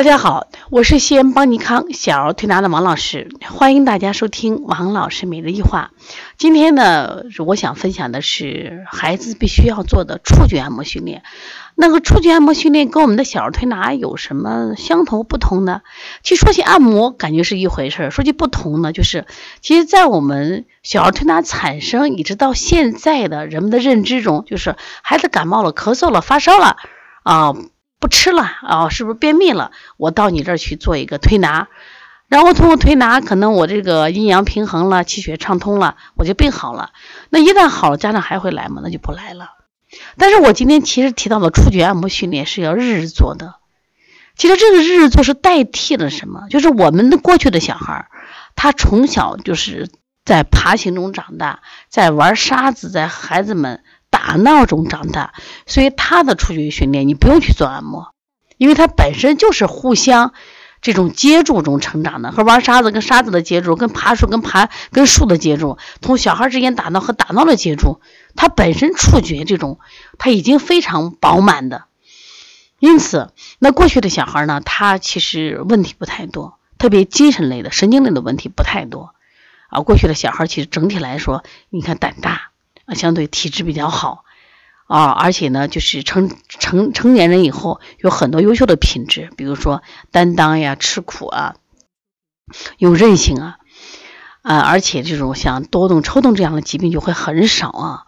大家好，我是西安邦尼康小儿推拿的王老师，欢迎大家收听王老师每日一话。今天呢，我想分享的是孩子必须要做的触觉按摩训练。那个触觉按摩训练跟我们的小儿推拿有什么相同不同呢？其实说起按摩，感觉是一回事儿；说起不同呢，就是其实，在我们小儿推拿产生一直到现在的人们的认知中，就是孩子感冒了、咳嗽了、发烧了啊。不吃了啊，是不是便秘了？我到你这儿去做一个推拿，然后通过推拿，可能我这个阴阳平衡了，气血畅通了，我就病好了。那一旦好了，家长还会来吗？那就不来了。但是我今天其实提到的触觉按摩训练是要日日做的。其实这个日日做是代替了什么？就是我们的过去的小孩，他从小就是在爬行中长大，在玩沙子，在孩子们。打闹中长大，所以他的触觉训练你不用去做按摩，因为他本身就是互相这种接触中成长的，和玩沙子跟沙子的接触，跟爬树跟爬跟树的接触，从小孩之间打闹和打闹的接触，他本身触觉这种他已经非常饱满的，因此那过去的小孩呢，他其实问题不太多，特别精神类的、神经类的问题不太多啊。过去的小孩其实整体来说，你看胆大。相对体质比较好啊，而且呢，就是成成成年人以后有很多优秀的品质，比如说担当呀、吃苦啊、有韧性啊，啊，而且这种像多动、抽动这样的疾病就会很少啊。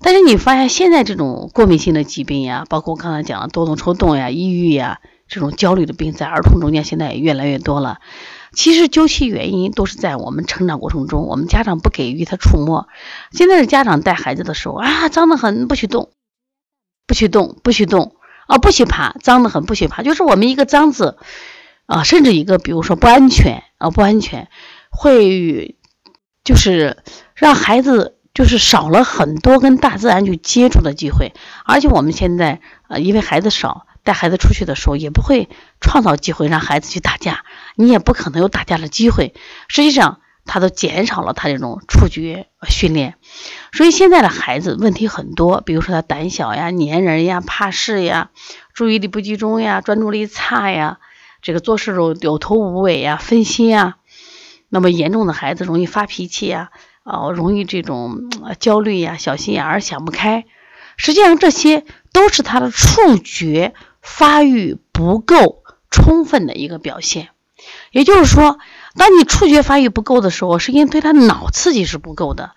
但是你发现现在这种过敏性的疾病呀，包括我刚才讲的多动、抽动呀、抑郁呀这种焦虑的病，在儿童中间现在也越来越多了。其实究其原因，都是在我们成长过程中，我们家长不给予他触摸。现在的家长带孩子的时候啊，脏得很，不许动，不许动，不许动啊，不许爬，脏得很，不许爬。就是我们一个脏字啊，甚至一个比如说不安全啊，不安全，会就是让孩子就是少了很多跟大自然去接触的机会。而且我们现在啊，因为孩子少。带孩子出去的时候，也不会创造机会让孩子去打架，你也不可能有打架的机会。实际上，他都减少了他这种触觉训练，所以现在的孩子问题很多，比如说他胆小呀、粘人呀、怕事呀、注意力不集中呀、专注力差呀，这个做事有有头无尾呀、分心呀。那么严重的孩子容易发脾气呀，哦，容易这种焦虑呀、小心眼儿、想不开。实际上，这些都是他的触觉。发育不够充分的一个表现，也就是说，当你触觉发育不够的时候，是因为对他脑刺激是不够的，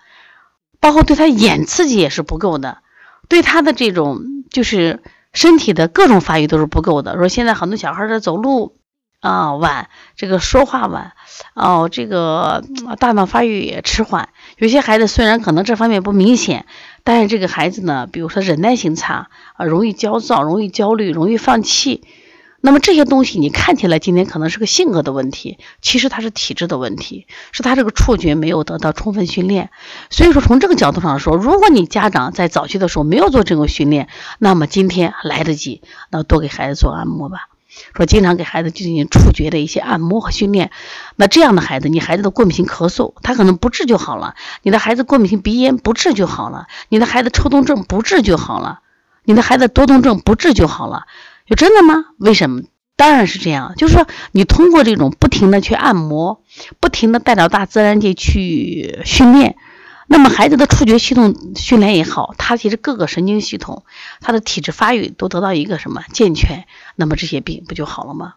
包括对他眼刺激也是不够的，对他的这种就是身体的各种发育都是不够的。说现在很多小孩的走路啊晚，这个说话晚，哦，这个大脑发育也迟缓。有些孩子虽然可能这方面不明显。但是这个孩子呢，比如说忍耐性差啊，容易焦躁，容易焦虑，容易放弃。那么这些东西你看起来今天可能是个性格的问题，其实他是体质的问题，是他这个触觉没有得到充分训练。所以说从这个角度上说，如果你家长在早期的时候没有做这个训练，那么今天来得及，那多给孩子做按摩吧。说经常给孩子进行触觉的一些按摩和训练，那这样的孩子，你孩子的过敏性咳嗽，他可能不治就好了；你的孩子过敏性鼻炎不治就好了；你的孩子抽动症不治就好了；你的孩子多动症不治就好了。有真的吗？为什么？当然是这样，就是说你通过这种不停的去按摩，不停的带到大自然界去训练。那么孩子的触觉系统训练也好，他其实各个神经系统，他的体质发育都得到一个什么健全，那么这些病不就好了吗？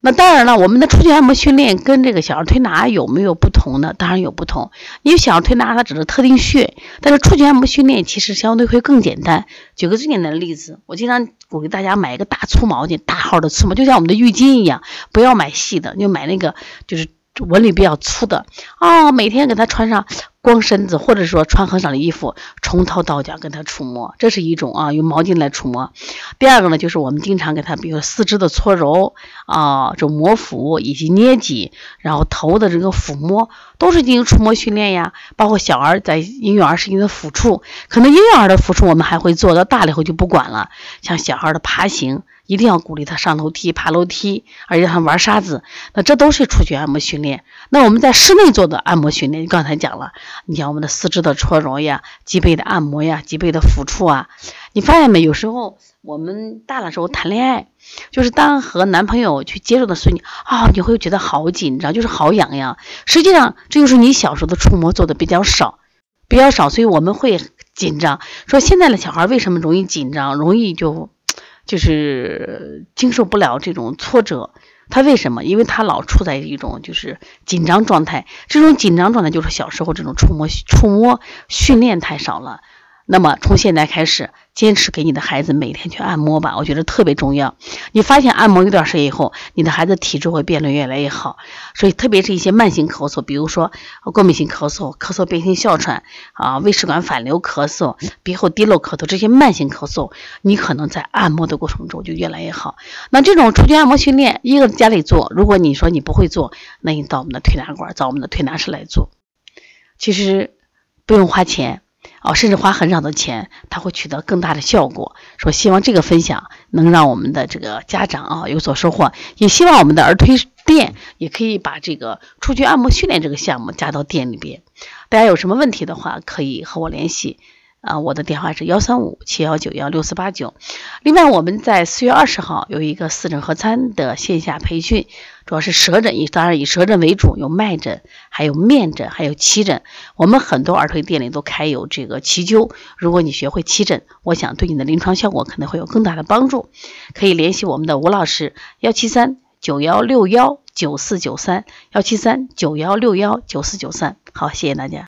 那当然了，我们的触觉按摩训练跟这个小儿推拿有没有不同呢？当然有不同。因为小儿推拿它只是特定穴，但是触觉按摩训练其实相对会更简单。举个最简单的例子，我经常鼓励大家买一个大粗毛巾，大号的粗毛，就像我们的浴巾一样，不要买细的，就买那个就是。纹理比较粗的哦，每天给他穿上光身子，或者说穿很少的衣服，从头到脚跟他触摸，这是一种啊，用毛巾来触摸。第二个呢，就是我们经常给他，比如四肢的搓揉啊，这摩腹以及捏脊，然后头的这个抚摸，都是进行触摸训练呀。包括小儿在婴幼儿时期的抚触，可能婴幼儿的抚触我们还会做到，大了以后就不管了。像小孩的爬行。一定要鼓励他上楼梯、爬楼梯，而且他玩沙子。那这都是触觉按摩训练。那我们在室内做的按摩训练，你刚才讲了，你像我们的四肢的搓揉呀、脊背的按摩呀、脊背的抚触啊，你发现没？有时候我们大了时候谈恋爱，就是当和男朋友去接触的时候，你啊，你会觉得好紧张，就是好痒痒。实际上，这就是你小时候的触摸做的比较少，比较少，所以我们会紧张。说现在的小孩为什么容易紧张，容易就？就是经受不了这种挫折，他为什么？因为他老处在一种就是紧张状态，这种紧张状态就是小时候这种触摸触摸训练太少了。那么从现在开始，坚持给你的孩子每天去按摩吧，我觉得特别重要。你发现按摩一段时间以后，你的孩子体质会变得越来越好。所以特别是一些慢性咳嗽，比如说过敏性咳嗽、咳嗽变性哮喘啊、胃食管反流咳嗽、鼻后滴漏咳嗽这些慢性咳嗽，你可能在按摩的过程中就越来越好。那这种出去按摩训练，一个家里做，如果你说你不会做，那你到我们的推拿馆，找我们的推拿师来做，其实不用花钱。哦，甚至花很少的钱，他会取得更大的效果。说希望这个分享能让我们的这个家长啊有所收获，也希望我们的儿推店也可以把这个触觉按摩训练这个项目加到店里边。大家有什么问题的话，可以和我联系。啊，我的电话是幺三五七幺九幺六四八九。另外，我们在四月二十号有一个四诊合参的线下培训，主要是舌诊，以当然以舌诊为主，有脉诊，还有面诊，还有七诊。我们很多儿推店里都开有这个七灸，如果你学会七诊，我想对你的临床效果可能会有更大的帮助。可以联系我们的吴老师，幺七三九幺六幺九四九三，幺七三九幺六幺九四九三。好，谢谢大家。